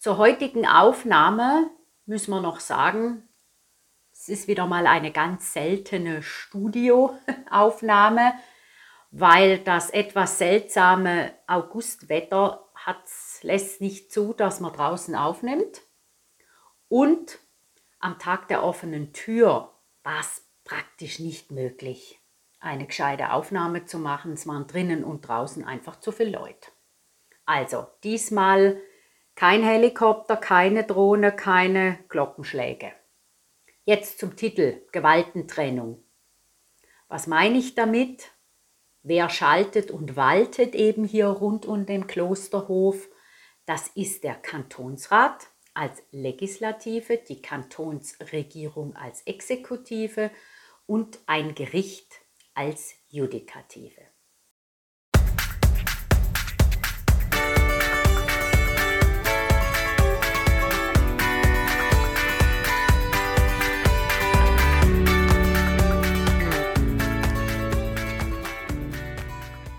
Zur heutigen Aufnahme müssen wir noch sagen, es ist wieder mal eine ganz seltene Studioaufnahme, weil das etwas seltsame Augustwetter hat's, lässt nicht zu, dass man draußen aufnimmt. Und am Tag der offenen Tür war es praktisch nicht möglich, eine gescheite Aufnahme zu machen. Es waren drinnen und draußen einfach zu viele Leute. Also diesmal kein Helikopter, keine Drohne, keine Glockenschläge. Jetzt zum Titel Gewaltentrennung. Was meine ich damit? Wer schaltet und waltet eben hier rund um den Klosterhof? Das ist der Kantonsrat als Legislative, die Kantonsregierung als Exekutive und ein Gericht als Judikative.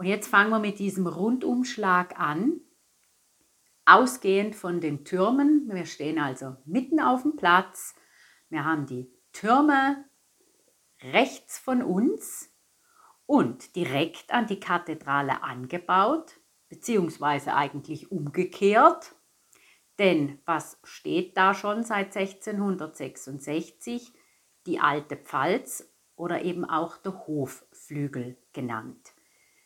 Und jetzt fangen wir mit diesem Rundumschlag an, ausgehend von den Türmen. Wir stehen also mitten auf dem Platz. Wir haben die Türme rechts von uns und direkt an die Kathedrale angebaut, beziehungsweise eigentlich umgekehrt. Denn was steht da schon seit 1666? Die alte Pfalz oder eben auch der Hofflügel genannt.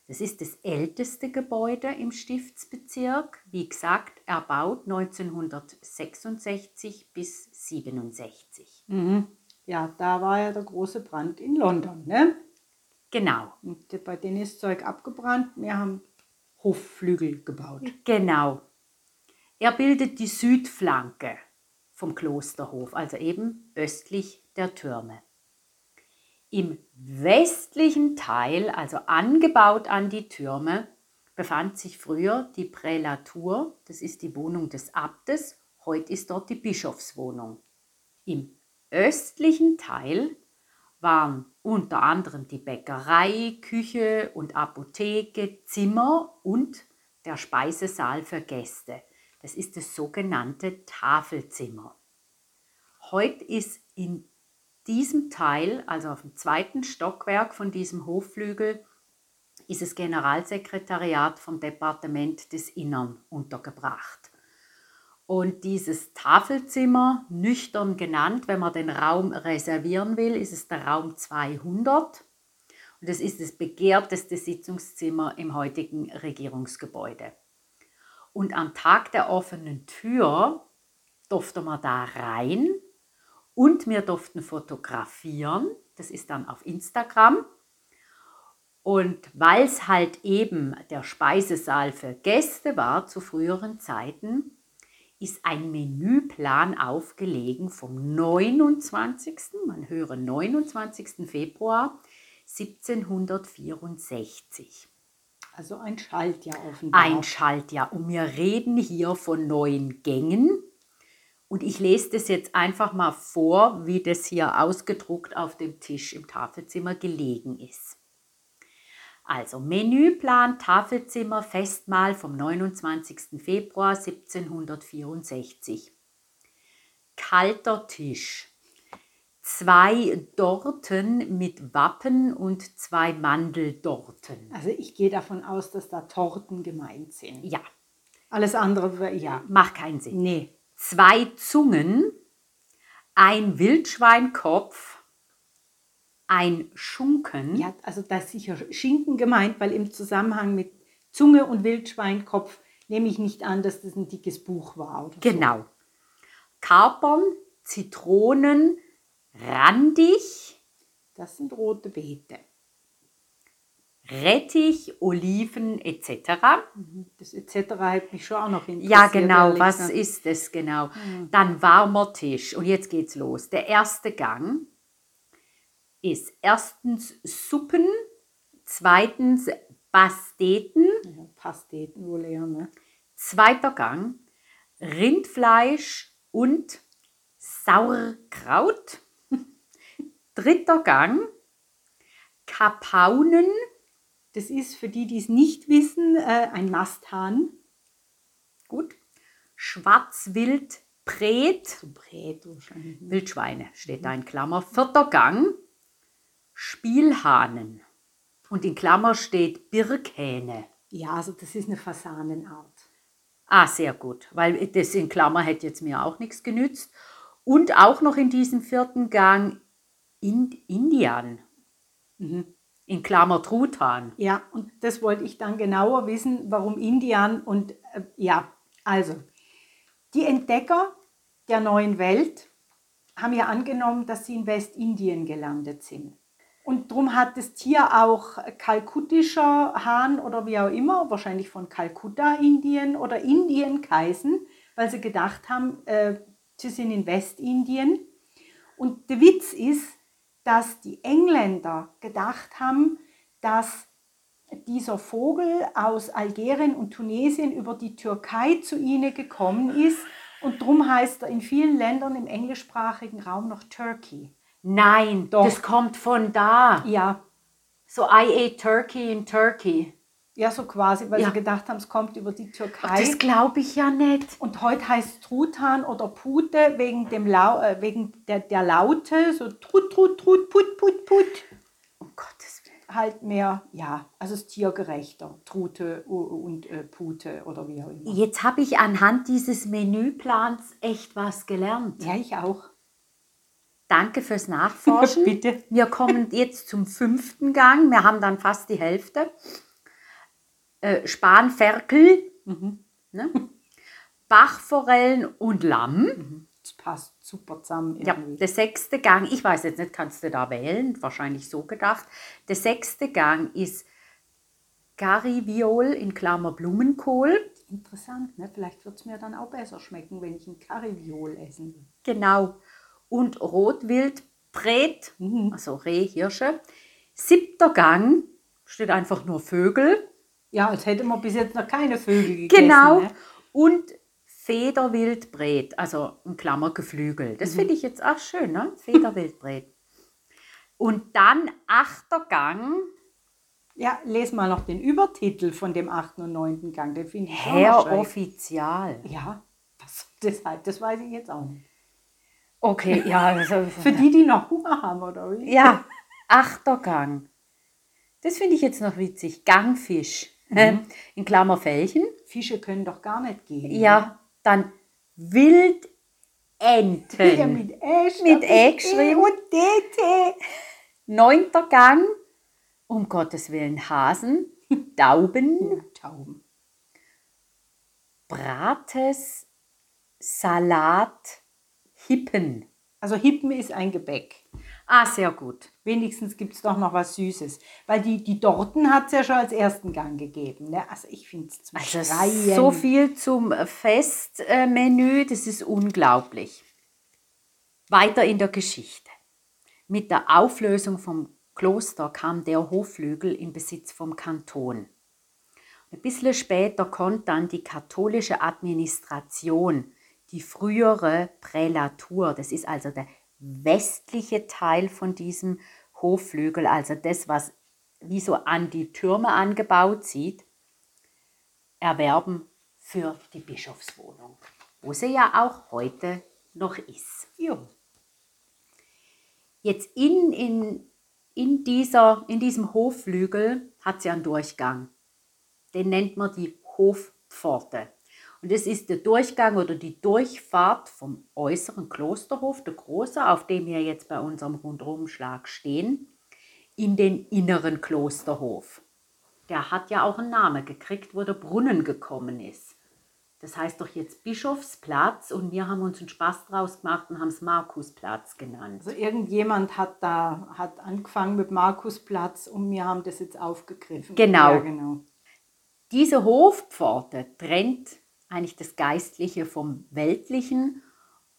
Das ist das älteste Gebäude im Stiftsbezirk, wie gesagt, erbaut 1966 bis 67. Mhm. Ja, da war ja der große Brand in London, ne? Genau. Und bei denen ist Zeug abgebrannt. Wir haben Hofflügel gebaut. Genau. Er bildet die Südflanke vom Klosterhof, also eben östlich der Türme. Im westlichen Teil, also angebaut an die Türme, befand sich früher die Prälatur, das ist die Wohnung des Abtes, heute ist dort die Bischofswohnung. Im östlichen Teil waren unter anderem die Bäckerei, Küche und Apotheke, Zimmer und der Speisesaal für Gäste. Das ist das sogenannte Tafelzimmer. Heute ist in diesem Teil, also auf dem zweiten Stockwerk von diesem Hofflügel, ist das Generalsekretariat vom Departement des Innern untergebracht. Und dieses Tafelzimmer, nüchtern genannt, wenn man den Raum reservieren will, ist es der Raum 200. Und das ist das begehrteste Sitzungszimmer im heutigen Regierungsgebäude. Und am Tag der offenen Tür durfte man da rein und wir durften fotografieren. Das ist dann auf Instagram. Und weil es halt eben der Speisesaal für Gäste war zu früheren Zeiten, ist ein Menüplan aufgelegen vom 29. man höre 29. Februar 1764. Also ein Schaltjahr offenbar. Ein Schaltjahr. Und wir reden hier von neun Gängen und ich lese das jetzt einfach mal vor, wie das hier ausgedruckt auf dem Tisch im Tafelzimmer gelegen ist. Also Menüplan Tafelzimmer Festmahl vom 29. Februar 1764. Kalter Tisch. Zwei Dorten mit Wappen und zwei Mandeldorten. Also ich gehe davon aus, dass da Torten gemeint sind. Ja. Alles andere, ja. Macht keinen Sinn. Nee zwei Zungen, ein Wildschweinkopf, ein Schunken. Ja, also da ist sicher Schinken gemeint, weil im Zusammenhang mit Zunge und Wildschweinkopf nehme ich nicht an, dass das ein dickes Buch war. genau. So. Kapern, Zitronen, randig. Das sind rote Beete. Rettich, Oliven etc. Das etc. hat mich schon auch noch interessiert. Ja, genau, was ist es genau? Dann warmer Tisch und jetzt geht's los. Der erste Gang ist erstens Suppen, zweitens Pasteten, Ja, Pasteten wohl eher, ne? zweiter Gang Rindfleisch und Sauerkraut, dritter Gang Kapaunen, Das ist für die, die es nicht wissen, äh, ein Masthahn. gut, Schwarzwildbret, Zum Brät wahrscheinlich. ne? Wildschweine steht da in Klammer. Vierter Gang, Spielhahnen. Und in Klammer steht Birkhähne. Ja, also das ist eine Fasanenart. Ah, sehr gut, weil das in Klammer hätte jetzt mir auch nichts genützt. Und auch noch in diesem vierten Gang Ind Indian. In Klammer Truthahn. Ja, und das wollte ich dann genauer wissen, warum Indian und äh, ja, also die Entdecker der neuen Welt haben ja angenommen, dass sie in Westindien gelandet sind. Und darum hat das Tier auch kalkuttischer Hahn oder wie auch immer, wahrscheinlich von Kalkutta, Indien oder Indien geheißen, weil sie gedacht haben, äh, sie sind in Westindien. Und der Witz ist, dass die Engländer gedacht haben, dass dieser Vogel aus Algerien und Tunesien über die Türkei zu ihnen gekommen ist. Und darum heißt er in vielen Ländern im englischsprachigen Raum noch Turkey. Nein, Doch. das kommt von da. Ja, So I ate turkey in Turkey. Ja so quasi, weil Ja. sie gedacht haben, es kommt über die Türkei. Ach, das glaube ich ja nicht. Und heute heißt es Truthahn oder Pute wegen, dem Lau äh, wegen der, der Laute, so Trut, Trut, Trut, Put, Put, Put. Um Gottes Willen. Halt mehr, ja, also es ist tiergerechter. Trute und äh, Pute oder wie auch immer. Jetzt habe ich anhand dieses Menüplans echt was gelernt. Ja, ich auch. Danke fürs Nachforschen. Bitte. Wir kommen jetzt zum fünften Gang. Wir haben dann fast die Hälfte. Äh, Spanferkel, ne? Bachforellen und Lamm. Das passt super zusammen Ja, irgendwie. der sechste Gang, ich weiß jetzt nicht, kannst du da wählen? Wahrscheinlich so gedacht. Der sechste Gang ist Curryviol in Klammer Blumenkohl. Interessant, ne? Vielleicht wird es mir dann auch besser schmecken, wenn ich ein Curryviol essen will. Genau. Und Rotwildbret, also Reh, Hirsche. Siebter Gang steht einfach nur Vögel. Ja, als hätte man bis jetzt noch keine Vögel gegessen. Genau. Ne? Und Federwildbret, also in Klammer Geflügel. Das finde ich jetzt auch schön, ne? Federwildbret. Und dann achter Gang, Ja, les mal noch den Übertitel von dem achten und neunten Gang. Den finde ich Herr. Offizial. Ja, das, deshalb, das weiß ich jetzt auch nicht. Okay, ja, also, Für die, die noch Hunger haben, oder wie? ja, achter Gang. Das finde ich jetzt noch witzig. Gangfisch. In Klammer Fällchen. Fische können doch gar nicht gehen. Ja, dann Wildenten. Ja, mit Ä, statt Mit Ä geschrieben. E und DT. Neunter Gang, um Gottes Willen Hasen, Tauben, Tauben. Brates, Salat, Hippen. Also Hippen ist ein Gebäck. Ah, sehr gut. Wenigstens gibt es doch noch was Süßes. Weil die, die Dorten hat es ja schon als ersten Gang gegeben. Ne? Also ich finde es zum Also Schreien. so viel zum Festmenü, das ist unglaublich. Weiter in der Geschichte. Mit der Auflösung vom Kloster kam der Hofflügel in Besitz vom Kanton. Ein bisschen später konnte dann die katholische Administration die frühere Prälatur, das ist also der westliche Teil von diesem Hofflügel, also das, was wie so an die Türme angebaut sieht, erwerben für die Bischofswohnung, wo sie ja auch heute noch ist. Jo. Jetzt in, in, in, dieser, in diesem Hofflügel hat sie einen Durchgang. Den nennt man die Hofpforte. Und das ist der Durchgang oder die Durchfahrt vom äußeren Klosterhof, der große, auf dem wir jetzt bei unserem Rundumschlag stehen, in den inneren Klosterhof. Der hat ja auch einen Namen gekriegt, wo der Brunnen gekommen ist. das heißt doch jetzt Bischofsplatz und wir haben uns einen Spaß draus gemacht und haben es Markusplatz genannt. Also irgendjemand hat da hat angefangen mit Markusplatz und wir haben das jetzt aufgegriffen. Genau. Ja, genau. Diese Hofpforte trennt eigentlich das Geistliche vom Weltlichen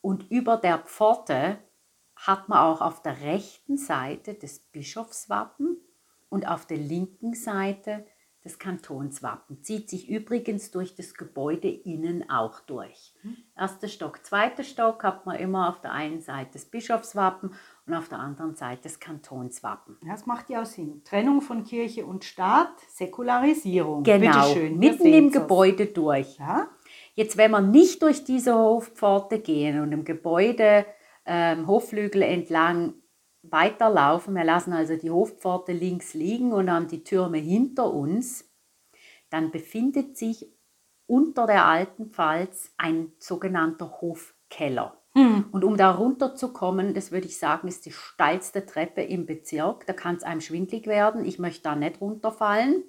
und über der Pforte hat man auch auf der rechten Seite das Bischofswappen und auf der linken Seite das Kantonswappen. Zieht sich übrigens durch das Gebäude innen auch durch. Erster Stock, zweiter Stock hat man immer auf der einen Seite das Bischofswappen und auf der anderen Seite das Kantonswappen. Das macht ja auch Sinn. Trennung von Kirche und Staat, Säkularisierung. Genau, wir mitten im. Gebäude durch. Ja? Jetzt, wenn wir nicht durch diese Hofpforte gehen und im Gebäude ähm, Hofflügel entlang weiterlaufen, wir lassen also die Hofpforte links liegen und haben die Türme hinter uns, dann befindet sich unter der alten Pfalz ein sogenannter Hofkeller. Und um da runterzukommen, das würde ich sagen, ist die steilste Treppe im Bezirk. Da kann es einem schwindlig werden. Ich möchte da nicht runterfallen.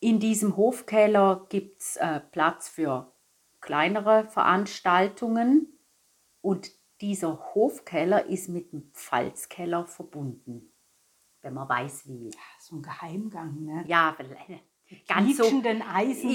In diesem Hofkeller gibt es äh, Platz für kleinere Veranstaltungen und dieser Hofkeller ist mit dem Pfalzkeller verbunden, wenn man weiß wie. So ein Geheimgang, ne? Ja, ganz so, Eisengittern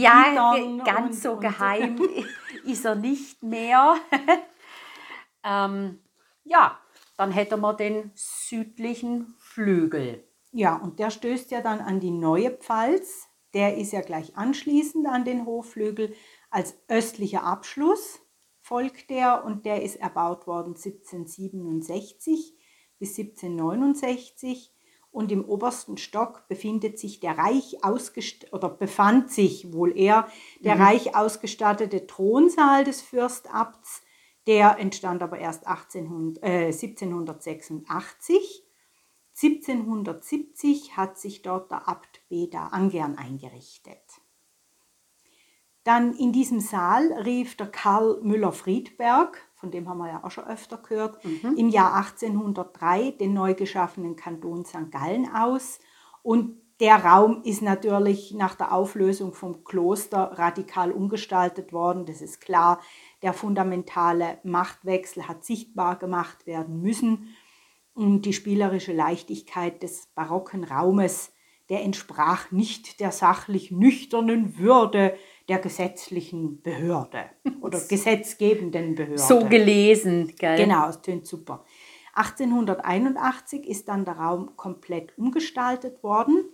ja, ganz und- so und- geheim ist er nicht mehr. ähm, ja, dann hätte man den südlichen Flügel. Ja, und der stößt ja dann an die neue Pfalz. Der ist ja gleich anschließend an den Hofflügel. Als östlicher Abschluss folgt der und der ist erbaut worden 1767 bis 1769. Und im obersten Stock befindet sich der reich oder befand sich wohl eher der reich ausgestattete Thronsaal des Fürstabts. Der entstand aber erst 1800, äh, 1786. 1770 hat sich dort der Abt Beda Angern eingerichtet. Dann in diesem Saal rief der Karl Müller-Friedberg, von dem haben wir ja auch schon öfter gehört, im Jahr 1803 den neu geschaffenen Kanton St. Gallen aus. Und der Raum ist natürlich nach der Auflösung vom Kloster radikal umgestaltet worden. Das ist klar. Der fundamentale Machtwechsel hat sichtbar gemacht werden müssen. Und die spielerische Leichtigkeit des barocken Raumes, der entsprach nicht der sachlich nüchternen Würde der gesetzlichen Behörde oder gesetzgebenden Behörde. So gelesen, gell? Genau, es tönt super. 1881 ist dann der Raum komplett umgestaltet worden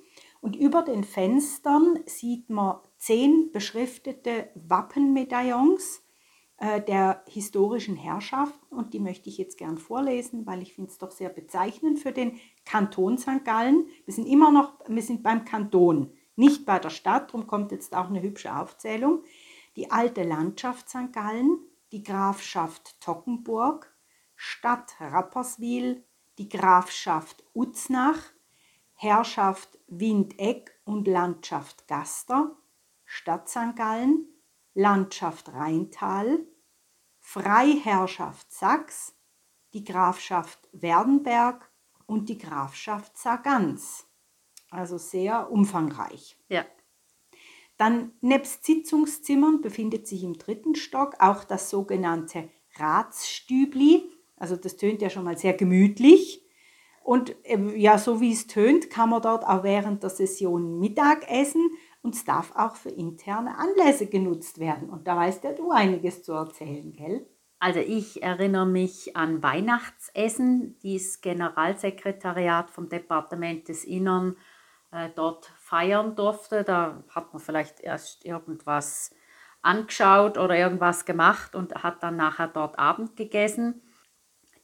und über den Fenstern sieht man zehn beschriftete Wappenmedaillons der historischen Herrschaften und die möchte ich jetzt gern vorlesen, weil ich finde es doch sehr bezeichnend für den Kanton St. Gallen. Wir sind immer noch, wir sind beim Kanton, nicht bei der Stadt, darum kommt jetzt auch eine hübsche Aufzählung. Die alte Landschaft St. Gallen, die Grafschaft Tockenburg, Stadt Rapperswil, die Grafschaft Uznach, Herrschaft Windeck und Landschaft Gaster, Stadt St. Gallen, Landschaft Rheintal, Freiherrschaft Sachs, die Grafschaft Werdenberg und die Grafschaft Sargans. Also sehr umfangreich. Ja. Dann nebst Sitzungszimmern befindet sich im dritten Stock auch das sogenannte Ratsstübli. Also das tönt ja schon mal sehr gemütlich. Und ähm, ja, so wie es tönt, kann man dort auch während der Session Mittag essen und es darf auch für interne Anlässe genutzt werden. Und da weißt ja du einiges zu erzählen, gell? Also ich erinnere mich an Weihnachtsessen, die das Generalsekretariat vom Departement des Innern äh, dort feiern durfte. Da hat man vielleicht erst irgendwas angeschaut oder irgendwas gemacht und hat dann nachher dort Abend gegessen.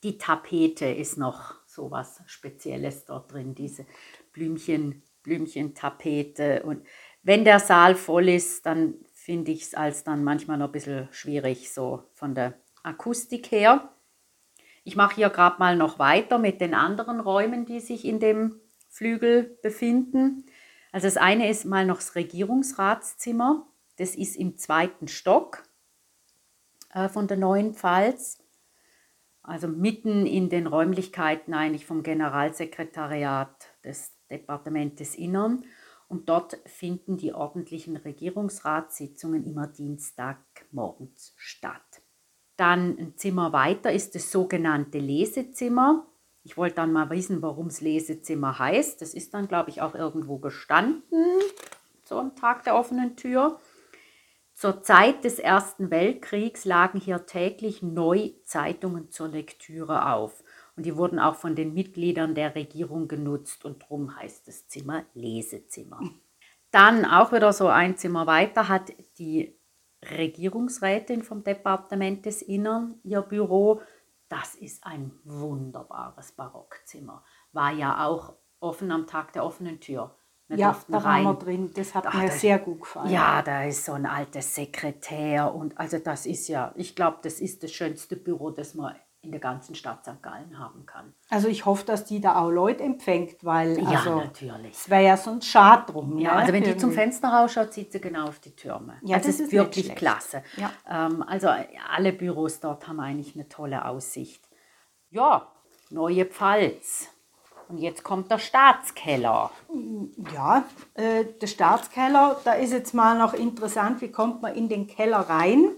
Die Tapete ist noch so was Spezielles dort drin, diese Blümchen, Blümchentapete. Und wenn der Saal voll ist, dann finde ich es als dann manchmal noch ein bisschen schwierig, so von der Akustik her. Ich mache hier gerade mal noch weiter mit den anderen Räumen, die sich in dem Flügel befinden. Also das eine ist mal noch das Regierungsratszimmer. Das ist im zweiten Stock äh, von der neuen Pfalz. Also mitten in den Räumlichkeiten eigentlich vom Generalsekretariat des Departements des Innern. Und dort finden die ordentlichen Regierungsratssitzungen immer Dienstagmorgens statt. Dann ein Zimmer weiter ist das sogenannte Lesezimmer. Ich wollte dann mal wissen, warum es Lesezimmer heißt. Das ist dann, glaube ich, auch irgendwo gestanden, so am Tag der offenen Tür. Zur Zeit des Ersten Weltkriegs lagen hier täglich neu Zeitungen zur Lektüre auf. Und die wurden auch von den Mitgliedern der Regierung genutzt und darum heißt das Zimmer Lesezimmer. Dann auch wieder so ein Zimmer weiter hat die Regierungsrätin vom Departement des Innern ihr Büro das ist ein wunderbares Barockzimmer. War ja auch offen am Tag der offenen Tür. Wir ja, da rein. waren wir drin. Das hat Ach, mir das, sehr gut gefallen. Ja, da ist so ein altes Sekretär und also das ist ja, ich glaube, das ist das schönste Büro, das man in der ganzen Stadt St. Gallen haben kann. Also ich hoffe, dass die da auch Leute empfängt, weil ja, also, natürlich. es wäre ja so ein Schad drum. Ja, ne? also wenn die zum Fenster rausschaut, sieht sie genau auf die Türme. Ja, also das ist wirklich klasse. Ja. Ähm, also alle Büros dort haben eigentlich eine tolle Aussicht. Ja, neue Pfalz. Und jetzt kommt der Staatskeller. Ja, äh, der Staatskeller, da ist jetzt mal noch interessant, wie kommt man in den Keller rein?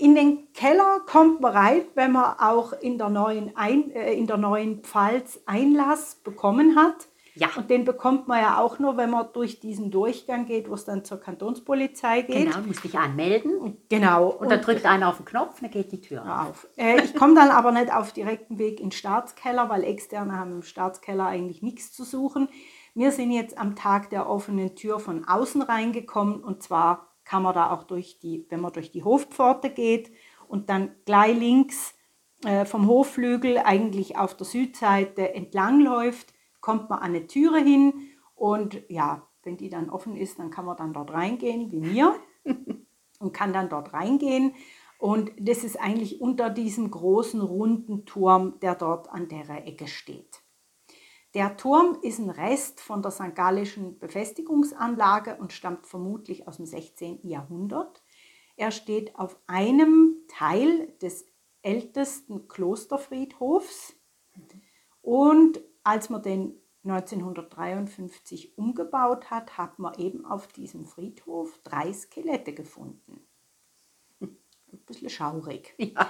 In den Keller kommt man rein, wenn man auch in der neuen, Ein, äh, in der neuen Pfalz Einlass bekommen hat. Ja. Und den bekommt man ja auch nur, wenn man durch diesen Durchgang geht, wo es dann zur Kantonspolizei geht. Genau, muss dich anmelden. Genau. Und, und dann drückt einer auf den Knopf, dann geht die Tür auf. Äh, ich komme dann aber nicht auf direkten Weg in den Staatskeller, weil Externe haben im Staatskeller eigentlich nichts zu suchen. Wir sind jetzt am Tag der offenen Tür von außen reingekommen und zwar kann man da auch durch die, wenn man durch die Hofpforte geht und dann gleich links äh, vom Hofflügel eigentlich auf der Südseite entlangläuft, kommt man an eine Türe hin und ja, wenn die dann offen ist, dann kann man dann dort reingehen, wie mir, und kann dann dort reingehen. Und das ist eigentlich unter diesem großen runden Turm, der dort an der Ecke steht. Der Turm ist ein Rest von der St. Gallischen Befestigungsanlage und stammt vermutlich aus dem 16. Jahrhundert. Er steht auf einem Teil des ältesten Klosterfriedhofs und als man den 1953 umgebaut hat, hat man eben auf diesem Friedhof drei Skelette gefunden. Ein bisschen schaurig. Ja.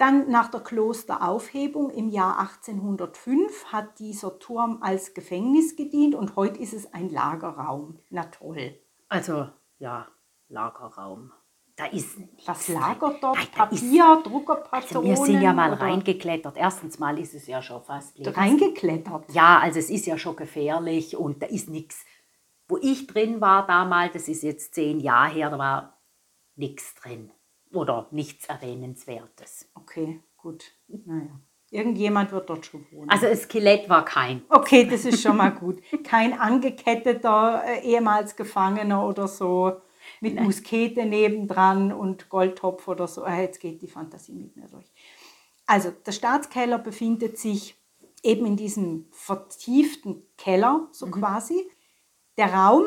Dann nach der Klosteraufhebung im Jahr 1805 hat dieser Turm als Gefängnis gedient und heute ist es ein Lagerraum. Na toll. Also ja, Lagerraum. Da ist was lagert dort? Nein, Papier, ist, Druckerpatronen? Also wir sind ja mal oder? reingeklettert. Erstens mal ist es ja schon fast lebens. Reingeklettert? Ja, also es ist ja schon gefährlich und da ist nichts. Wo ich drin war damals, das ist jetzt zehn Jahre her, da war nichts drin oder nichts Erwähnenswertes. Okay, gut. Naja. Irgendjemand wird dort schon wohnen. Also das Skelett war kein. Okay, das ist schon mal gut. Kein angeketteter, äh, ehemals Gefangener oder so, mit Nein. Muskete nebendran und Goldtopf oder so. Ah, jetzt geht die Fantasie mit mir durch. Also der Staatskeller befindet sich eben in diesem vertieften Keller, so mhm. quasi. Der Raum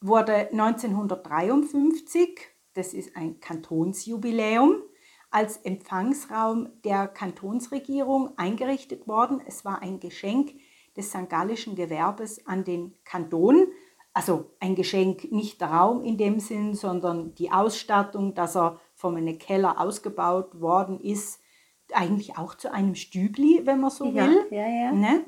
wurde 1953 das ist ein Kantonsjubiläum, als Empfangsraum der Kantonsregierung eingerichtet worden. Es war ein Geschenk des St. Gallischen Gewerbes an den Kanton. Also ein Geschenk, nicht der Raum in dem Sinn, sondern die Ausstattung, dass er von einem Keller ausgebaut worden ist, eigentlich auch zu einem Stübli, wenn man so will. Ja, ja. Ne?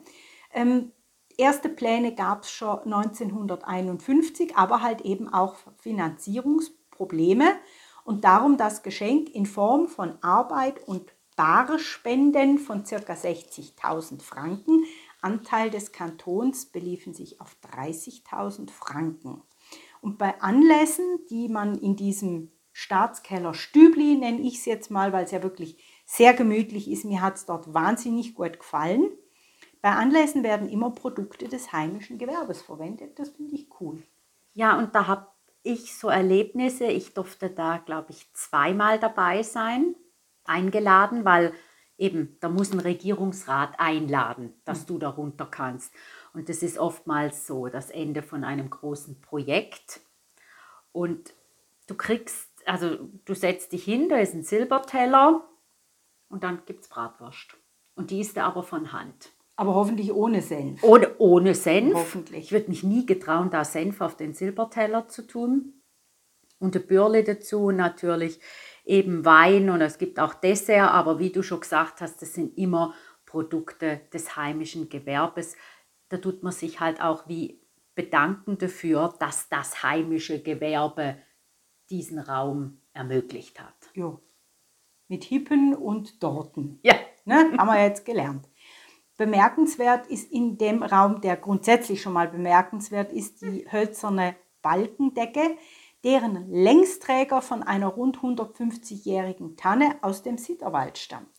Ähm, erste Pläne gab es schon 1951, aber halt eben auch Finanzierungs Probleme und darum das Geschenk in Form von Arbeit und Barspenden von ca. 60.000 Franken. Anteil des Kantons beliefen sich auf 30.000 Franken. Und bei Anlässen, die man in diesem Staatskeller Stübli, nenne ich es jetzt mal, weil es ja wirklich sehr gemütlich ist, mir hat es dort wahnsinnig gut gefallen. Bei Anlässen werden immer Produkte des heimischen Gewerbes verwendet. Das finde ich cool. Ja, und da habe ich so Erlebnisse. Ich durfte da, glaube ich, zweimal dabei sein, eingeladen, weil eben, da muss ein Regierungsrat einladen, dass mhm. du darunter kannst. Und das ist oftmals so das Ende von einem großen Projekt. Und du kriegst, also du setzt dich hin, da ist ein Silberteller und dann gibt es Bratwurst. Und die ist da aber von Hand. Aber hoffentlich ohne Senf. Ohne, ohne Senf. Hoffentlich. Ich würde mich nie getrauen, da Senf auf den Silberteller zu tun. Und eine Bürle dazu natürlich eben Wein und es gibt auch Dessert, aber wie du schon gesagt hast, das sind immer Produkte des heimischen Gewerbes. Da tut man sich halt auch wie bedanken dafür, dass das heimische Gewerbe diesen Raum ermöglicht hat. Jo. Mit Hippen und Dorten. Ja. Ne? Haben wir jetzt gelernt. Bemerkenswert ist in dem Raum, der grundsätzlich schon mal bemerkenswert ist, die hölzerne Balkendecke, deren Längsträger von einer rund 150-jährigen Tanne aus dem Sitterwald stammt.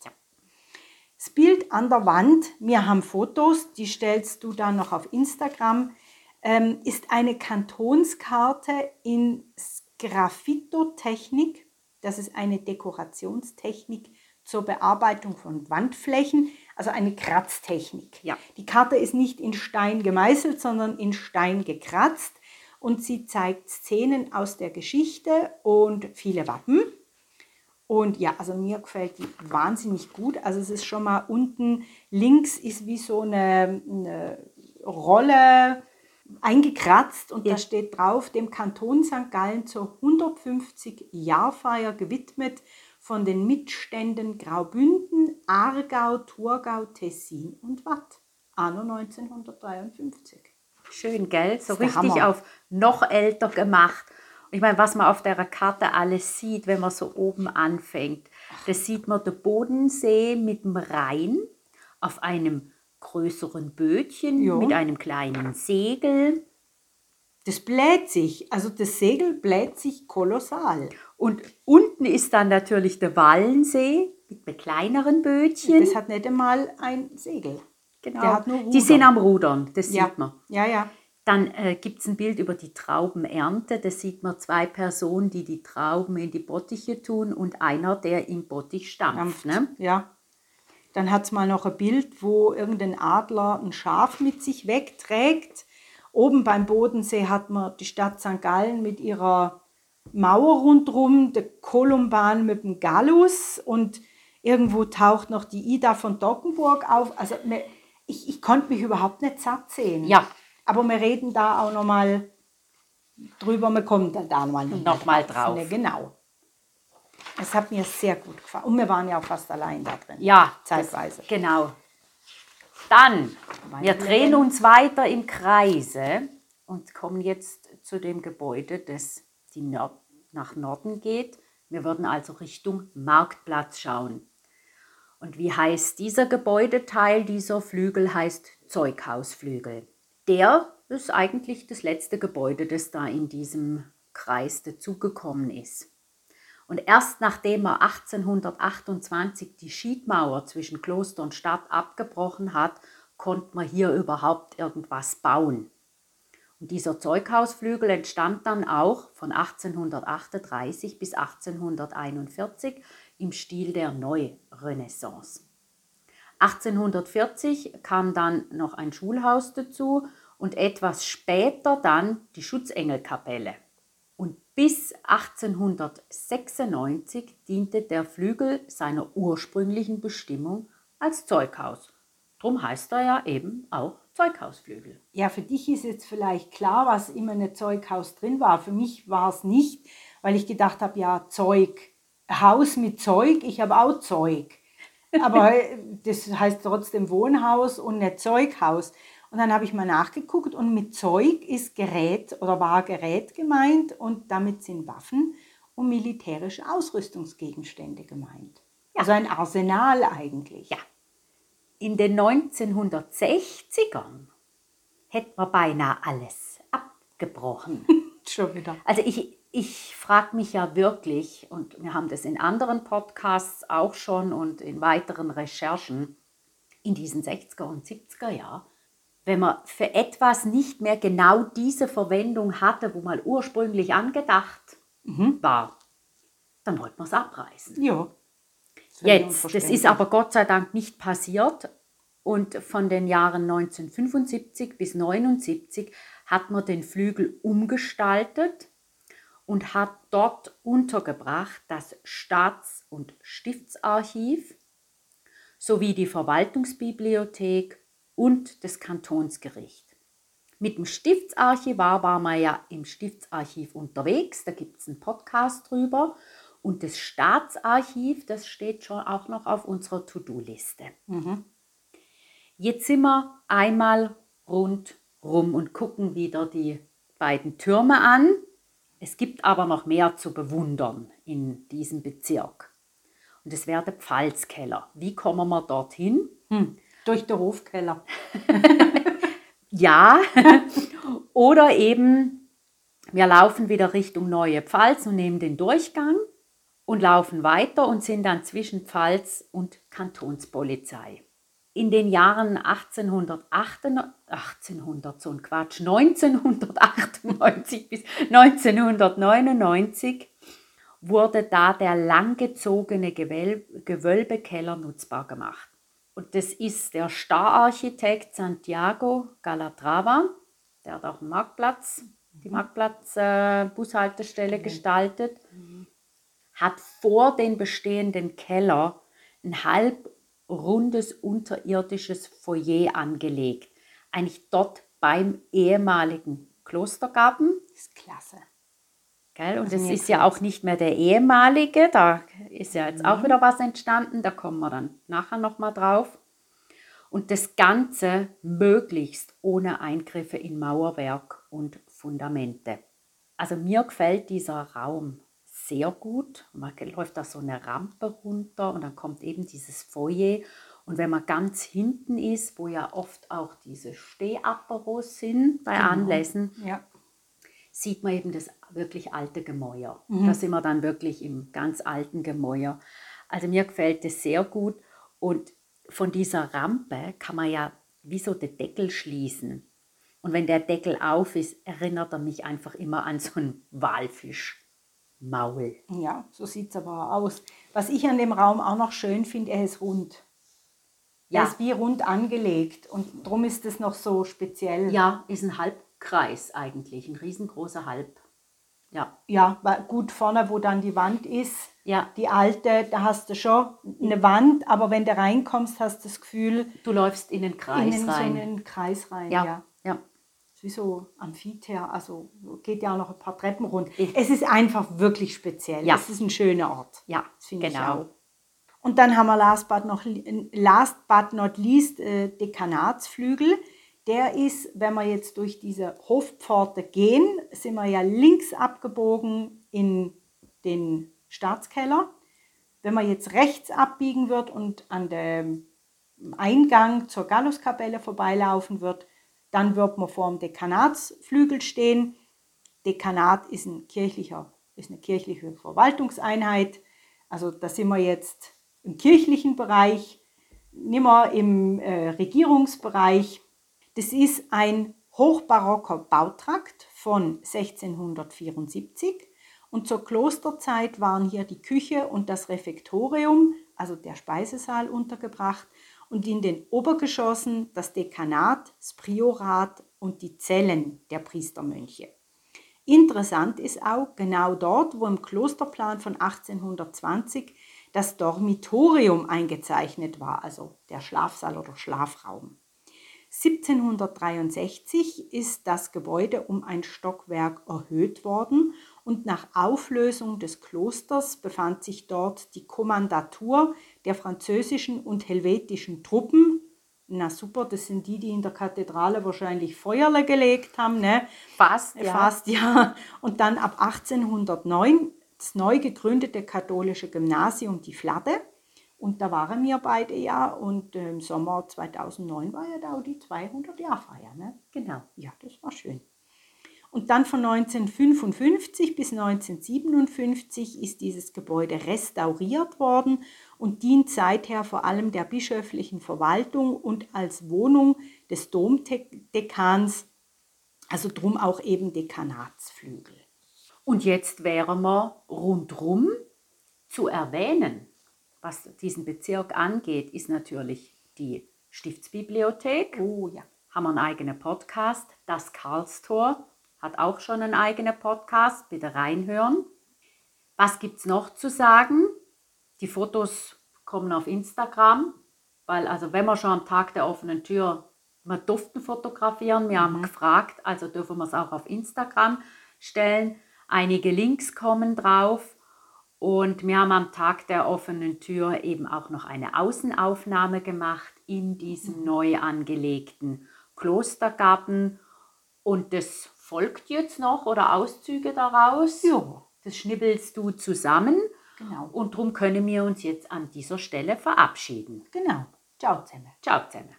Das Bild an der Wand, wir haben Fotos, die stellst du dann noch auf Instagram, ähm, ist eine Kantonskarte in Graffitotechnik. Das ist eine Dekorationstechnik zur Bearbeitung von Wandflächen, also eine Kratztechnik. Ja. Die Karte ist nicht in Stein gemeißelt, sondern in Stein gekratzt und sie zeigt Szenen aus der Geschichte und viele Wappen. Und ja, also mir gefällt die wahnsinnig gut. Also es ist schon mal unten links ist wie so eine, eine Rolle eingekratzt und Ja. da steht drauf, dem Kanton St. Gallen zur 150-Jahrfeier gewidmet von den Mitständen Graubünden, Aargau, Thurgau, Tessin und Watt. Anno 1953. Schön, gell? So richtig Hammer. auf noch älter gemacht. Ich meine, was man auf der Karte alles sieht, wenn man so oben anfängt, das sieht man den Bodensee mit dem Rhein auf einem größeren Bötchen Ja. mit einem kleinen Segel. Das bläht sich, also das Segel bläht sich kolossal. Und unten ist dann natürlich der Wallensee mit einem kleineren Bötchen. Das hat nicht einmal ein Segel. genau. der hat nur Die sind am Rudern, das Ja, sieht man. ja, ja. Dann äh, gibt es ein Bild über die Traubenernte. Da sieht man zwei Personen, die die Trauben in die Bottiche tun und einer, der im Bottich stampft. Ne? Ja. Dann hat es mal noch ein Bild, wo irgendein Adler ein Schaf mit sich wegträgt. Oben beim Bodensee hat man die Stadt St. Gallen mit ihrer Mauer rundherum, der Kolumban mit dem Gallus und irgendwo taucht noch die Ida von Dockenburg auf. Also ich, ich konnte mich überhaupt nicht satt sehen. Ja. Aber wir reden da auch nochmal drüber, wir kommen da, da mal Noch mal drauf. Ne, genau. Es hat mir sehr gut gefallen. Und wir waren ja auch fast allein da drin. Ja, Zeitweise. Das, genau. Dann, wir drehen uns weiter im Kreise und kommen jetzt zu dem Gebäude, das die Nord nach Norden geht. Wir würden also Richtung Marktplatz schauen. Und wie heißt dieser Gebäudeteil? Dieser Flügel heißt Zeughausflügel. Der ist eigentlich das letzte Gebäude, das da in diesem Kreis dazugekommen ist. Und erst nachdem er 1828 die Schiedmauer zwischen Kloster und Stadt abgebrochen hat, konnte man hier überhaupt irgendwas bauen. Und dieser Zeughausflügel entstand dann auch von 1838 bis 1841 im Stil der Neurenaissance. 1840 kam dann noch ein Schulhaus dazu und etwas später dann die Schutzengelkapelle. Und bis 1896 diente der Flügel seiner ursprünglichen Bestimmung als Zeughaus. Drum heißt er ja eben auch Zeughausflügel. Ja, für dich ist jetzt vielleicht klar, was immer in einem Zeughaus drin war. Für mich war es nicht, weil ich gedacht habe, ja, Zeug, Haus mit Zeug, ich habe auch Zeug. Aber äh, das heißt trotzdem Wohnhaus und nicht Zeughaus. Und dann habe ich mal nachgeguckt und mit Zeug ist Gerät oder war Gerät gemeint und damit sind Waffen und militärische Ausrüstungsgegenstände gemeint. Also ein Arsenal eigentlich. Ja. In den 1960ern hätte man beinahe alles abgebrochen. Schon wieder. Also ich, ich frage mich ja wirklich, und wir haben das in anderen Podcasts auch schon und in weiteren Recherchen, in diesen 60er und 70er Jahren, wenn man für etwas nicht mehr genau diese Verwendung hatte, wo mal ursprünglich angedacht war, dann wollte man es abreißen. Ja. Jetzt, das ist aber Gott sei Dank nicht passiert. Und von den Jahren 1975 bis 1979 hat man den Flügel umgestaltet und hat dort untergebracht das Staats- und Stiftsarchiv sowie die Verwaltungsbibliothek und das Kantonsgericht. Mit dem Stiftsarchivar war man ja im Stiftsarchiv unterwegs, da gibt es einen Podcast drüber. Und das Staatsarchiv, das steht schon auch noch auf unserer To-Do-Liste. Mhm. Jetzt sind wir einmal rundrum und gucken wieder die beiden Türme an. Es gibt aber noch mehr zu bewundern in diesem Bezirk. Und es wäre der Pfalzkeller. Wie kommen wir dorthin? Hm. Durch den Hofkeller. Ja, oder eben wir laufen wieder Richtung Neue Pfalz und nehmen den Durchgang und laufen weiter und sind dann zwischen Pfalz und Kantonspolizei. In den Jahren 1808, 1800, so ein Quatsch, 1998 bis 1999 wurde da der langgezogene Gewölbe Gewölbekeller nutzbar gemacht. Und das ist der Stararchitekt Santiago Galatrava, der hat auch einen Marktplatz, die Marktplatz-Bushaltestelle äh, gestaltet, hat vor den bestehenden Keller ein halbrundes unterirdisches Foyer angelegt. Eigentlich dort beim ehemaligen Klostergarten. Das ist klasse. Gell? Und das ist ja auch nicht mehr der ehemalige, da ist ja jetzt auch wieder was entstanden, da kommen wir dann nachher nochmal drauf. Und das Ganze möglichst ohne Eingriffe in Mauerwerk und Fundamente. Also mir gefällt dieser Raum sehr gut. Man läuft da so eine Rampe runter und dann kommt eben dieses Foyer. Und wenn man ganz hinten ist, wo ja oft auch diese Stehaperos sind bei Genau. Anlässen, Ja. sieht man eben das wirklich alte Gemäuer. Mhm. Da sind wir dann wirklich im ganz alten Gemäuer. Also mir gefällt das sehr gut. Und von dieser Rampe kann man ja wie so den Deckel schließen. Und wenn der Deckel auf ist, erinnert er mich einfach immer an so einen Walfischmaul. Ja, so sieht es aber aus. Was ich an dem Raum auch noch schön finde, er ist rund. Ja. Er ist wie rund angelegt und darum ist es noch so speziell. Ja, ist ein Halbkreis eigentlich, ein riesengroßer Halb. Ja, Ja, gut vorne, wo dann die Wand ist, ja. die alte, da hast du schon eine Wand, aber wenn du reinkommst, hast du das Gefühl, Du läufst in den Kreis in so rein. einen Kreis rein. ja, ja. ja. Wie so Amphitheater, also geht ja auch noch ein paar Treppen. Ich- Es ist einfach wirklich speziell. Ja. Es ist ein schöner Ort. Ja, finde ich genau. auch. Und dann haben wir last but not, last but not least äh, Dekanatsflügel. Der ist, wenn wir jetzt durch diese Hofpforte gehen, sind wir ja links abgebogen in den Staatskeller. Wenn man jetzt rechts abbiegen wird und an dem Eingang zur Galluskapelle vorbeilaufen wird, dann wird man vor dem Dekanatsflügel stehen. Dekanat ist, ein kirchlicher, ist eine kirchliche Verwaltungseinheit. Also da sind wir jetzt im kirchlichen Bereich, nicht mehr im äh, Regierungsbereich. Das ist ein hochbarocker Bautrakt von 1674 und zur Klosterzeit waren hier die Küche und das Refektorium, also der Speisesaal, untergebracht und in den Obergeschossen das Dekanat, das Priorat und die Zellen der Priestermönche. Interessant ist auch genau dort, wo im Klosterplan von 1820 das Dormitorium eingezeichnet war, also der Schlafsaal oder Schlafraum. 1763 ist das Gebäude um ein Stockwerk erhöht worden und nach Auflösung des Klosters befand sich dort die Kommandatur der französischen und helvetischen Truppen. Na super, das sind die, die in der Kathedrale wahrscheinlich Feuerle gelegt haben, ne? Fast, ja. Fast, ja. Und dann ab 1809 das neu gegründete katholische Gymnasium, die Fladde. Und da waren wir beide ja. Und äh, im Sommer 2009 war ja da auch die 200-Jahr-Feier. Ne? Genau. Ja, das war schön. Und dann von 1955 bis 1957 ist dieses Gebäude restauriert worden und dient seither vor allem der bischöflichen Verwaltung und als Wohnung des Domdekans, also drum auch eben Dekanatsflügel. Und jetzt wären wir rundrum zu erwähnen, was diesen Bezirk angeht, ist natürlich die Stiftsbibliothek. Oh ja. Haben wir einen eigenen Podcast. Das Karlstor hat auch schon einen eigenen Podcast. Bitte reinhören. Was gibt es noch zu sagen? Die Fotos kommen auf Instagram, weil also wenn man schon am Tag der offenen Tür wir durften fotografieren. Wir haben gefragt, also dürfen wir es auch auf Instagram stellen. Einige Links kommen drauf. Und wir haben am Tag der offenen Tür eben auch noch eine Außenaufnahme gemacht in diesem neu angelegten Klostergarten. Und das folgt jetzt noch oder Auszüge daraus. Ja. Das schnibbelst du zusammen. Genau. Und darum können wir uns jetzt an dieser Stelle verabschieden. Genau. Ciao zusammen. Ciao zusammen.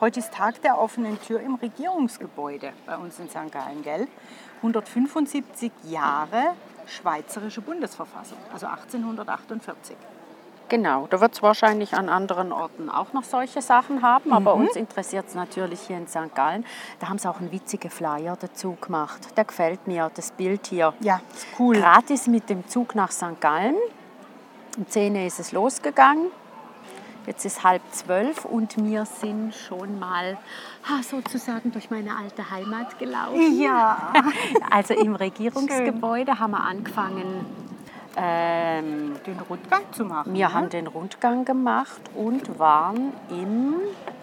Heute ist Tag der offenen Tür im Regierungsgebäude bei uns in St. Gallen, gell? 175 Jahre Schweizerische Bundesverfassung, also 1848. Genau, da wird es wahrscheinlich an anderen Orten auch noch solche Sachen haben, aber uns interessiert es natürlich hier in St. Gallen. Da haben sie auch einen witzigen Flyer dazu gemacht. Der gefällt mir, das Bild hier. Ja, cool. Gratis mit dem Zug nach St. Gallen. Um 10 Uhr ist es losgegangen. Jetzt ist halb zwölf und wir sind schon mal sozusagen durch meine alte Heimat gelaufen. Ja. Also im Regierungsgebäude haben wir angefangen. Ähm, Den Rundgang zu machen. wir ne? haben den Rundgang gemacht und waren im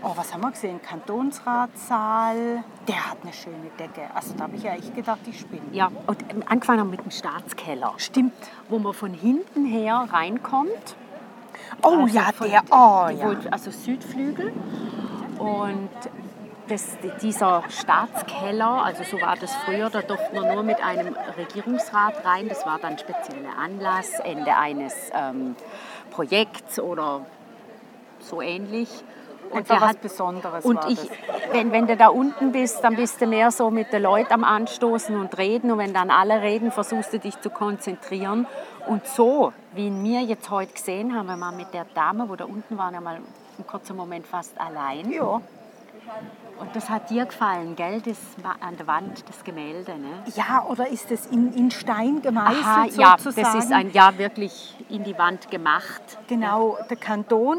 Oh, was haben wir gesehen? Kantonsratssaal. Der hat eine schöne Decke. Also da habe ich ja echt gedacht, ich spinne. ja und ähm, angefangen mit dem Staatskeller, Stimmt. wo man von hinten her reinkommt. Oh Also ja, der. Oh die ja. Also Südflügel. Und das, dieser Staatskeller, also so war das früher, da durfte man nur mit einem Regierungsrat rein. Das war dann spezieller Anlass, Ende eines ähm, Projekts oder so ähnlich. Und der hat- Besonderes Und ich, das. wenn, wenn du da unten bist, dann bist du mehr so mit den Leuten am Anstoßen und reden. Und wenn dann alle reden, versuchst du dich zu konzentrieren. Und so, wie wir jetzt heute gesehen haben, wir mit der Dame, wo da unten waren, ja mal einen kurzen Moment fast allein. Ja. Und das hat dir gefallen, gell? Das an der Wand, das Gemälde, ne? ja, oder ist es in, in Stein gemeißelt Aha, ja, sozusagen? das ist ein ja wirklich in die Wand gemacht. Genau, der Kanton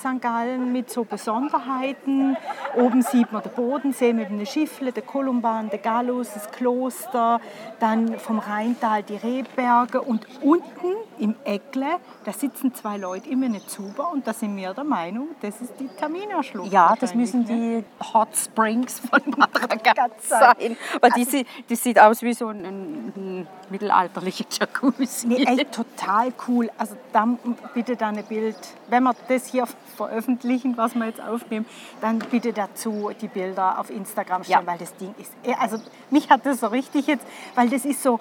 St. Gallen mit so Besonderheiten. Oben sieht man den Bodensee mit einem Schiffle, der Kolumban, der Gallus, das Kloster, dann vom Rheintal die Rehberge und unten im Eckle, da sitzen zwei Leute in einem Zuber und da sind wir der Meinung, das ist die Tamina-Schlucht. Ja, das müssen ne? die Hot Springs von Madragat sein. Weil die, sie- das sieht aus wie so ein, ein, mittelalterlicher Jacuzzi. Nee, echt total cool. Also dann bitte da ein Bild, wenn wir das hier veröffentlichen, was wir jetzt aufnehmen, dann bitte dazu die Bilder auf Instagram stellen, Ja. weil das Ding ist, eh- also mich hat das so richtig jetzt, weil das ist so,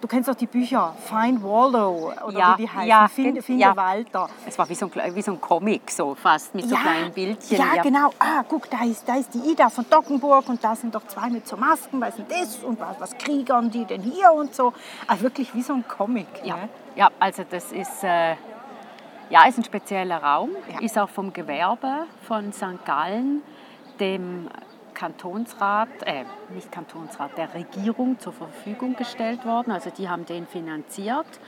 du kennst doch die Bücher, Find Waldo oder Ja, wie die heißen, ja, Finde, Finde ja. Walter. Es war wie so, ein, wie so ein Comic, so fast, mit so kleinen Bildchen. Ja, genau. Ah, guck, da ist, da ist die Ida von Dockenburg und da sind doch zwei mit so Masken, was ist denn das und was, was kriegern die denn hier und so. Also wirklich wie so ein Comic. Ja, Ne? ja also das ist, äh, ja, ist ein spezieller Raum, Ja. ist auch vom Gewerbe von St. Gallen, dem Kantonsrat, äh, nicht Kantonsrat, der Regierung zur Verfügung gestellt worden. Also die haben den finanziert.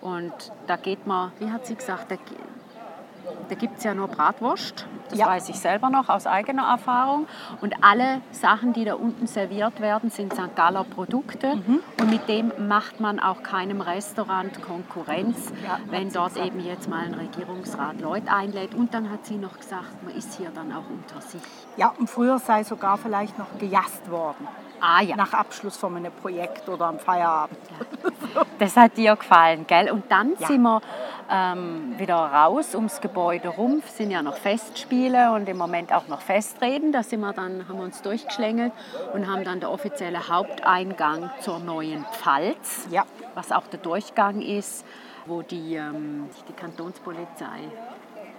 Und da geht man, wie hat sie gesagt, da, gibt es ja nur Bratwurst. Das Ja. weiß ich selber noch aus eigener Erfahrung. Und alle Sachen, die da unten serviert werden, sind St. Galler Produkte. Mhm. Und mit dem macht man auch keinem Restaurant Konkurrenz, Ja, wenn dort eben jetzt mal ein Regierungsrat Leute einlädt. Und dann hat sie noch gesagt, man ist hier dann auch unter sich. Ja, und früher sei sogar vielleicht noch gejast worden. Ah ja, Nach Abschluss von einem Projekt oder am Feierabend. das hat dir gefallen, gell? Und dann Ja. sind wir ähm, wieder raus ums Gebäude rum. Es sind ja noch Festspiele und im Moment auch noch Festreden. Da sind wir dann, haben wir uns durchgeschlängelt und haben dann der offizielle Haupteingang zur neuen Pfalz, Ja. was auch der Durchgang ist, wo die, ähm, die Kantonspolizei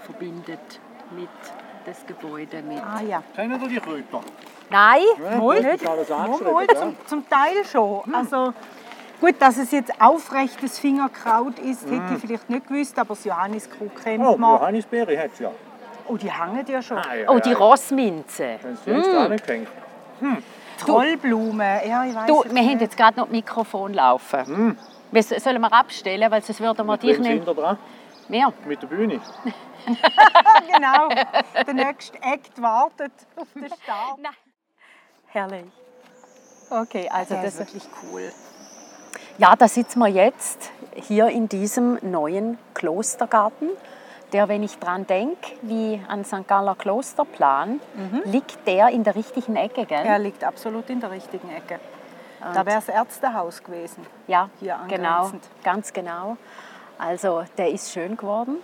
verbindet mit das Gebäude mit. Ah ja. Kennen Sie die Kräuter? Nein, ist alles wohl, zum, zum Teil schon. Also gut, dass es jetzt aufrechtes Fingerkraut ist, hätte ich vielleicht nicht gewusst, aber das Johanniskrug kennt Oh, man. Johannisbeere hat es ja. Oh, die hängen ja schon. Ah, ja, oh, die ja. Rossminze. Wenn sie jetzt auch nicht hängt. Trollblume, ja, ich weiß Du, wir haben nicht. jetzt gerade noch das Mikrofon laufen. Wir, sollen wir abstellen, weil sonst würden wir dich Bringen Sie nicht... ihn da dran. Mehr. Mit der Bühne. genau. Der nächste Act wartet auf den Start. Herrlich. Okay, also das ist wirklich cool. Ja, da sitzen wir jetzt hier in diesem neuen Klostergarten, der, wenn ich dran denke, wie an St. Galler Klosterplan, liegt der in der richtigen Ecke, gell? Er liegt absolut in der richtigen Ecke. Da wäre das Ärztehaus gewesen. Ja, Hier genau, angrenzend. ganz genau. Also der ist schön geworden,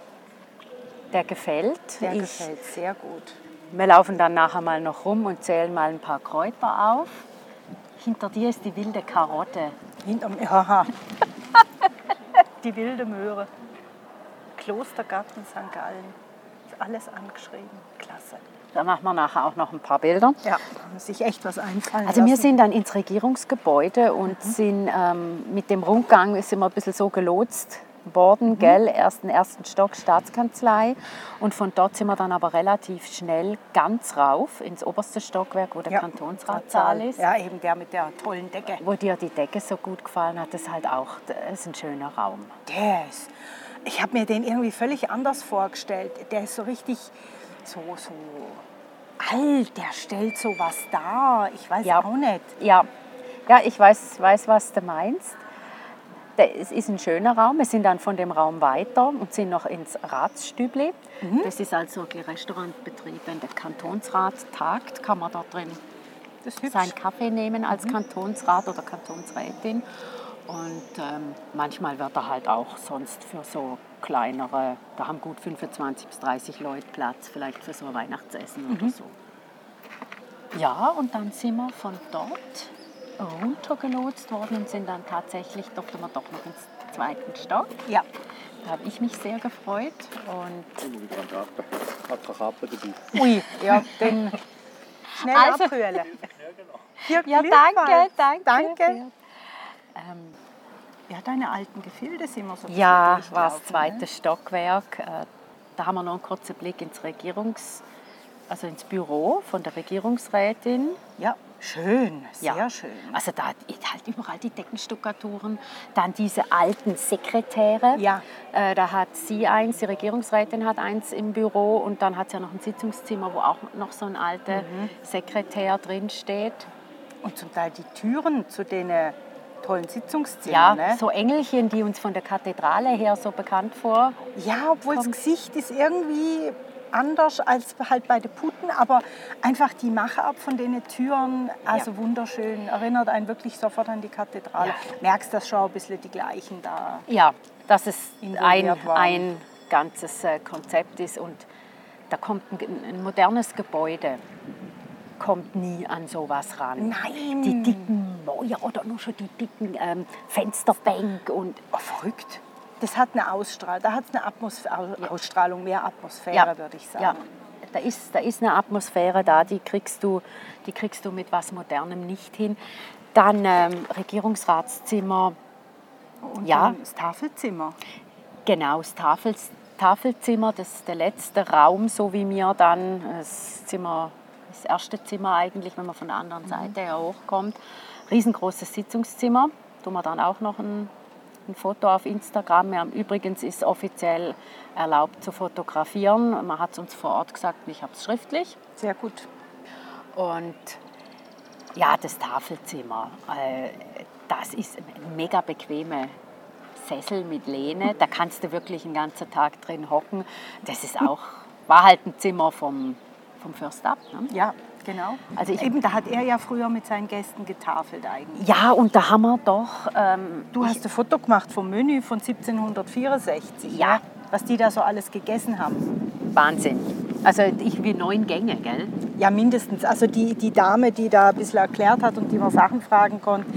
der gefällt. Der ich, gefällt sehr gut. Wir laufen dann nachher mal noch rum und zählen mal ein paar Kräuter auf. Hinter dir ist die wilde Karotte, Hinterm, ja. Die wilde Möhre. Klostergarten St. Gallen. Ist alles angeschrieben. Klasse. da machen wir nachher auch noch ein paar Bilder. Ja, muss sich echt was einfallen Also wir lassen. sind dann ins Regierungsgebäude und sind ähm, mit dem Rundgang sind wir ein bisschen so gelotst worden, gell? Erst den ersten Stock Staatskanzlei und von dort sind wir dann aber relativ schnell ganz rauf ins oberste Stockwerk, wo der Ja, Kantonsratssaal ist. Ja, eben der mit der tollen Decke. Wo dir die Decke so gut gefallen hat, das ist halt auch ist ein schöner Raum. Der ist. Ich habe mir den irgendwie völlig anders vorgestellt. Der ist so richtig so, so alt. Der stellt so was dar. Ich weiß Ja. auch nicht. Ja, ja ich weiß, weiß, was du meinst. Es ist ein schöner Raum. Wir sind dann von dem Raum weiter und sind noch ins Ratsstübli. Das ist also der Restaurantbetrieb. Wenn der Kantonsrat tagt, kann man dort drin seinen Kaffee nehmen als Kantonsrat oder Kantonsrätin. Und ähm, manchmal wird er halt auch sonst für so kleinere, da haben gut 25 bis 30 Leute Platz, vielleicht für so ein Weihnachtsessen oder so. Ja, und dann sind wir von dort runtergelotst worden und sind dann tatsächlich, durften wir doch noch ins zweiten Stock. Ja. Da habe ich mich sehr gefreut. Und Oh, wie dran gedacht. Hat keine Kappe dabei. Ui, ja, den schnell Also- abkühlen. Ja, Glückwald. danke, danke. Danke. Ähm, Ja, deine alten Gefilde sind wir so Ja, war das zweite Stockwerk. Äh, Da haben wir noch einen kurzen Blick ins Regierungs, also ins Büro von der Regierungsrätin. Ja, schön, sehr Ja. schön. Also da halt überall die Deckenstuckaturen, dann diese alten Sekretäre. Ja. Äh, da hat sie eins, die Regierungsrätin hat eins im Büro und dann hat sie ja noch ein Sitzungszimmer, wo auch noch so ein alter Mhm. Sekretär drin steht. Und zum Teil die Türen zu den äh, tollen Ja, Sitzungszimmern. ne? so Engelchen, die uns von der Kathedrale her so bekannt vor. Ja, obwohl das Gesicht ist irgendwie anders als halt bei den Putten, aber einfach die Machart von den Türen, also wunderschön, erinnert einen wirklich sofort an die Kathedrale. Merkst das schon ein bisschen die gleichen da. Ja, dass es ein, ein ganzes äh, Konzept ist und da kommt ein, ein modernes Gebäude kommt nie an sowas ran. Nein! Die dicken Mäuer oder nur schon die dicken ähm, Fensterbänk und Oh, verrückt. Das hat eine Ausstrahlung, da hat es eine Atmos Ausstrahlung, mehr Atmosphäre, Ja. würde ich sagen. ja, da ist, da ist eine Atmosphäre da, die kriegst du, die kriegst du mit was Modernem nicht hin. Dann ähm, Regierungsratszimmer, Und Ja. das Tafelzimmer. Genau, das Tafels, Tafelzimmer, das ist der letzte Raum, so wie mir dann das Zimmer, das erste Zimmer eigentlich, wenn man von der anderen Seite her hochkommt. Riesengroßes Sitzungszimmer. Tun wir dann auch noch ein, ein Foto auf Instagram. Ja, übrigens ist offiziell erlaubt zu fotografieren. Man hat es uns vor Ort gesagt, ich habe es schriftlich. Sehr gut. Und ja, das Tafelzimmer, äh, das ist ein mega bequeme Sessel mit Lehne. Da kannst du wirklich einen ganzen Tag drin hocken. Das ist auch, war halt ein Zimmer vom, vom Fürst ab. Ne? Ja, genau. Also ich- Eben, da hat er ja früher mit seinen Gästen getafelt eigentlich. Ja, und da haben wir doch, ähm, Du hast ein Foto gemacht vom Menü von 1764, Ja. was die da so alles gegessen haben. Wahnsinn. Also ich wie neun Gänge, gell? Ja, mindestens. Also die, die Dame, die da ein bisschen erklärt hat und die man Sachen fragen konnte,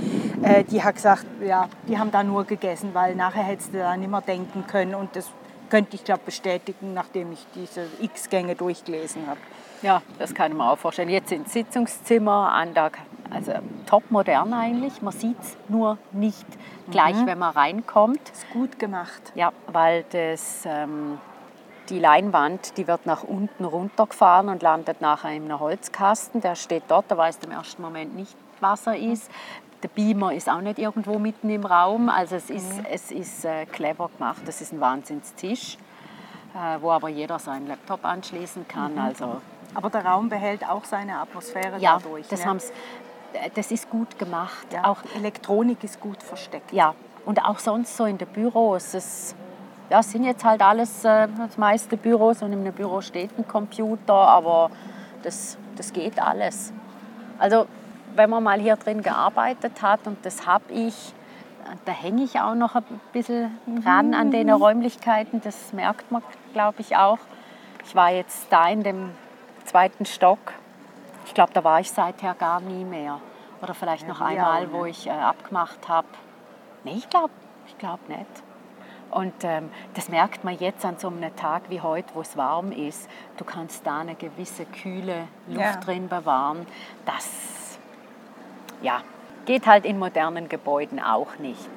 äh, die hat gesagt, ja, die haben da nur gegessen, weil nachher hättest du da nicht mehr denken können. Und das könnte ich, glaube bestätigen, nachdem ich diese X-Gänge durchgelesen habe. Ja, das kann ich mir auch vorstellen. Jetzt ins Sitzungszimmer, an der, also top modern eigentlich. Man sieht es nur nicht gleich, wenn man reinkommt. Ist gut gemacht. Ja, weil das, ähm, die Leinwand, die wird nach unten runtergefahren und landet nachher in einem Holzkasten. Der steht dort, da weißt du im ersten Moment nicht, was er ist. Der Beamer ist auch nicht irgendwo mitten im Raum. Also es ist, es ist äh, clever gemacht. Das ist ein Wahnsinnstisch. äh, wo aber jeder seinen Laptop anschließen kann. Also Aber der Raum behält auch seine Atmosphäre ja, dadurch. das, ne? haben's, äh, das ist gut gemacht. ja. Auch Elektronik ist gut versteckt. Ja, und auch sonst so in den Büros. Es ja, sind jetzt halt alles, äh, das meiste Büros und in einem Büro steht ein Computer, aber das, das geht alles. Also wenn man mal hier drin gearbeitet hat und das habe ich, da hänge ich auch noch ein bisschen dran an den Räumlichkeiten, das merkt man, glaube ich, auch. Ich war jetzt da in dem zweiten Stock. Ich glaube, da war ich seither gar nie mehr. Oder vielleicht noch wir einmal, auch wo ich äh, abgemacht habe. Nee, ich glaube ich glaub nicht. Und ähm, das merkt man jetzt an so einem Tag wie heute, wo es warm ist. Du kannst da eine gewisse kühle Luft Ja. drin bewahren. Das ja, geht halt in modernen Gebäuden auch nicht.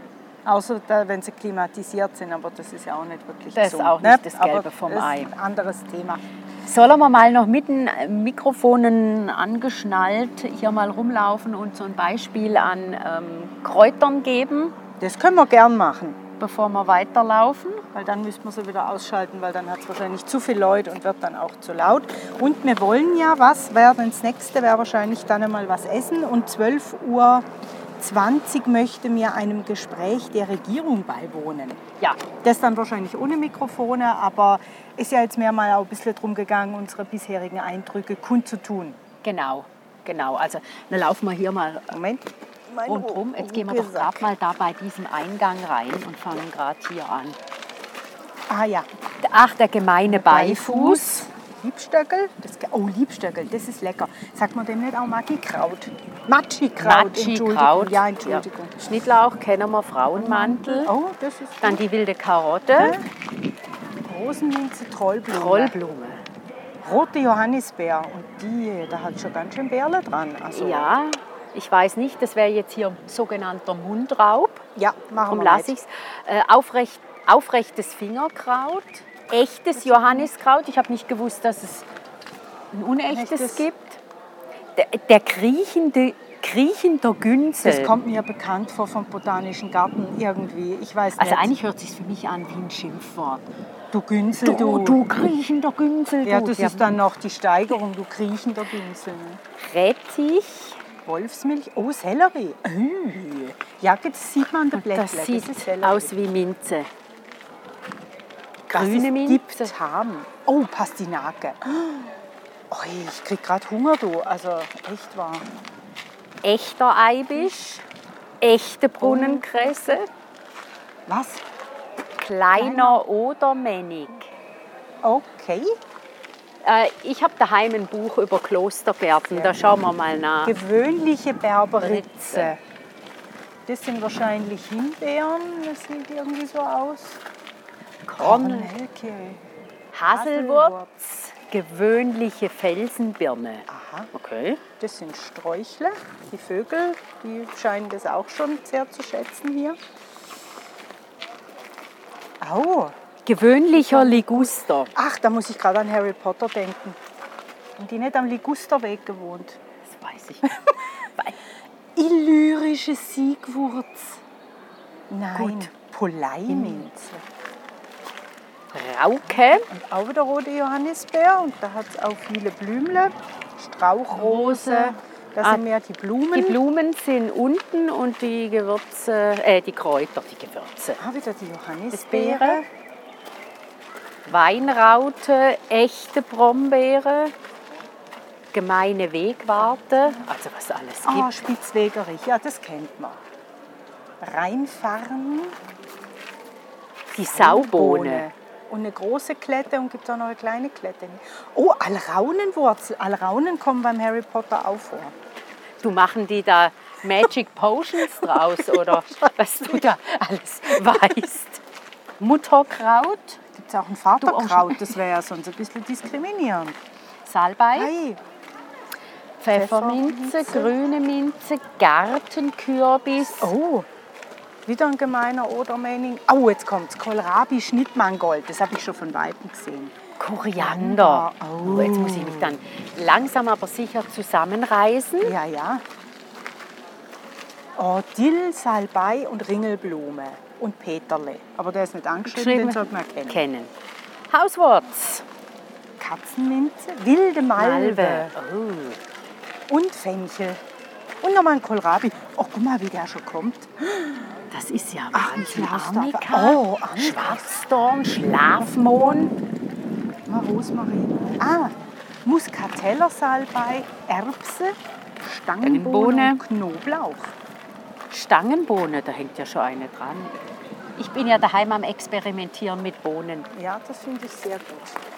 Außer da, wenn sie klimatisiert sind, aber das ist ja auch nicht wirklich Das so. ist auch ne? nicht das Gelbe aber vom das Ei. Anderes Thema. Sollen wir mal noch mit den Mikrofonen angeschnallt hier mal rumlaufen und so ein Beispiel an ähm, Kräutern geben, Das können wir gern machen, bevor wir weiterlaufen? weil dann müssen wir sie wieder ausschalten, weil dann hat es wahrscheinlich zu viel Leute und wird dann auch zu laut. Und wir wollen ja was, wäre dann das nächste, wäre wahrscheinlich dann einmal was essen. Und 12 Uhr 20 möchte mir einem Gespräch der Regierung beiwohnen. Ja, Das dann wahrscheinlich ohne Mikrofone, aber ist ja jetzt mehr mal auch ein bisschen drum gegangen, unsere bisherigen Eindrücke kundzutun. genau, genau. Also dann laufen wir hier mal Moment. Mein rundherum. Jetzt gehen wir doch gerade mal da bei diesem Eingang rein und fangen gerade hier an. Ah ja, Ach, der gemeine Beifuß. Liebstöckel. Das, oh, Liebstöckel, das ist lecker. Sagt man dem nicht auch Magikraut? Matschikraut, Entschuldigung. Matschi-Kraut. Ja, Entschuldigung. Ja. Schnittlauch kennen wir, Frauenmantel. Oh, das ist Dann die wilde Karotte, Rosenminze, Trollblume. Trollblume. Rote Johannisbeer. Und die, da hat schon ganz schön Bärle dran. Also, Ja, ich weiß nicht, das wäre jetzt hier sogenannter Mundraub. ja machen Darum wir lasse mit. ich es. Äh, aufrecht, aufrechtes Fingerkraut, echtes Johanniskraut. Ich habe nicht gewusst, dass es ein unechtes Echtes. gibt. Der, der kriechende, kriechender Günzel. Das kommt mir bekannt vor vom Botanischen Garten irgendwie. Ich weiß also nicht. eigentlich hört es sich für mich an wie ein Schimpfwort. Du Günzel, Du, du. du kriechender Günzel. Ja, du. das ist dann noch die Steigerung, du kriechender Günzel. Ne? Rettich. Wolfsmilch, oh, Sellerie. Ui. Ja, das sieht man an den Blättern. Das sieht ist Sellerie. aus wie Minze. Das grüne Minze. Diptam. Oh, Pastinake. Oh, ich krieg gerade Hunger, du. Also echt wahr. Echter Eibisch. Echte Brunnenkresse. Was? Kleiner Odermännig. Okay. Äh, ich habe daheim ein Buch über Klostergärten. Da schauen wir mal nach. Gewöhnliche Berberitze. Das sind wahrscheinlich Himbeeren. Das sieht irgendwie so aus. Korn, Kornelke. Haselwurz, gewöhnliche Felsenbirne. Aha. Okay. Das sind Sträuchle. Die Vögel, die scheinen das auch schon sehr zu schätzen hier. Au. Gewöhnlicher Liguster. Ach, da muss ich gerade an Harry Potter denken. Und die nicht am Ligusterweg gewohnt. Das weiß ich. Illyrische Siegwurz. Nein, Gut. Poleiminze. Rauke, Und auch wieder rote Johannisbeer. Und da hat es auch viele Blümle. Strauchrose. Das Ah, sind mehr die Blumen. die Blumen sind unten und die Gewürze, äh, die Kräuter, die Gewürze. ah, wieder die Beere. Johannisbeere. Weinraute, echte Brombeere, gemeine Wegwarte, also was alles Ah, gibt. Spitzwegerich. Ja, das kennt man. Rheinfarn. Die Saubohne. Und eine große Klette und gibt auch noch eine kleine Klette. Oh, Alraunenwurzel. Alraunen kommen beim Harry Potter auch vor. Du machen die da Magic Potions draus oder was du da alles weißt. Mutterkraut, Gibt es auch ein Vaterkraut? Das wäre ja sonst ein bisschen diskriminierend. Salbei, Ei, Pfefferminze, Pfefferminze. grüne Minze, Gartenkürbis. oh, wieder ein gemeiner Odermänning. Oh, jetzt kommt's. Kohlrabi Schnittmangold. Das habe ich schon von Weitem gesehen. Koriander. Oh. Jetzt muss ich mich dann langsam aber sicher zusammenreißen. Ja, ja. Oh, Dill, Salbei und Ringelblume. Und Peterle. Aber der ist nicht angeschrieben, den sollte man kennen. Kennen. Hauswurz. Katzenminze, wilde Malve, Oh, und Fenchel. Und nochmal ein Kohlrabi. Oh, guck mal, wie der schon kommt. das ist ja Ach, Wahnsinn. Arnika, Oh. Schwarzdorn, Schlafmohn. Mal Rosmarin. Ah, Muskatellersalbei, Erbse, Stangenbohne und Knoblauch. Stangenbohne, da hängt ja schon eine dran. Ich bin ja daheim am Experimentieren mit Bohnen. Ja, das finde ich sehr gut.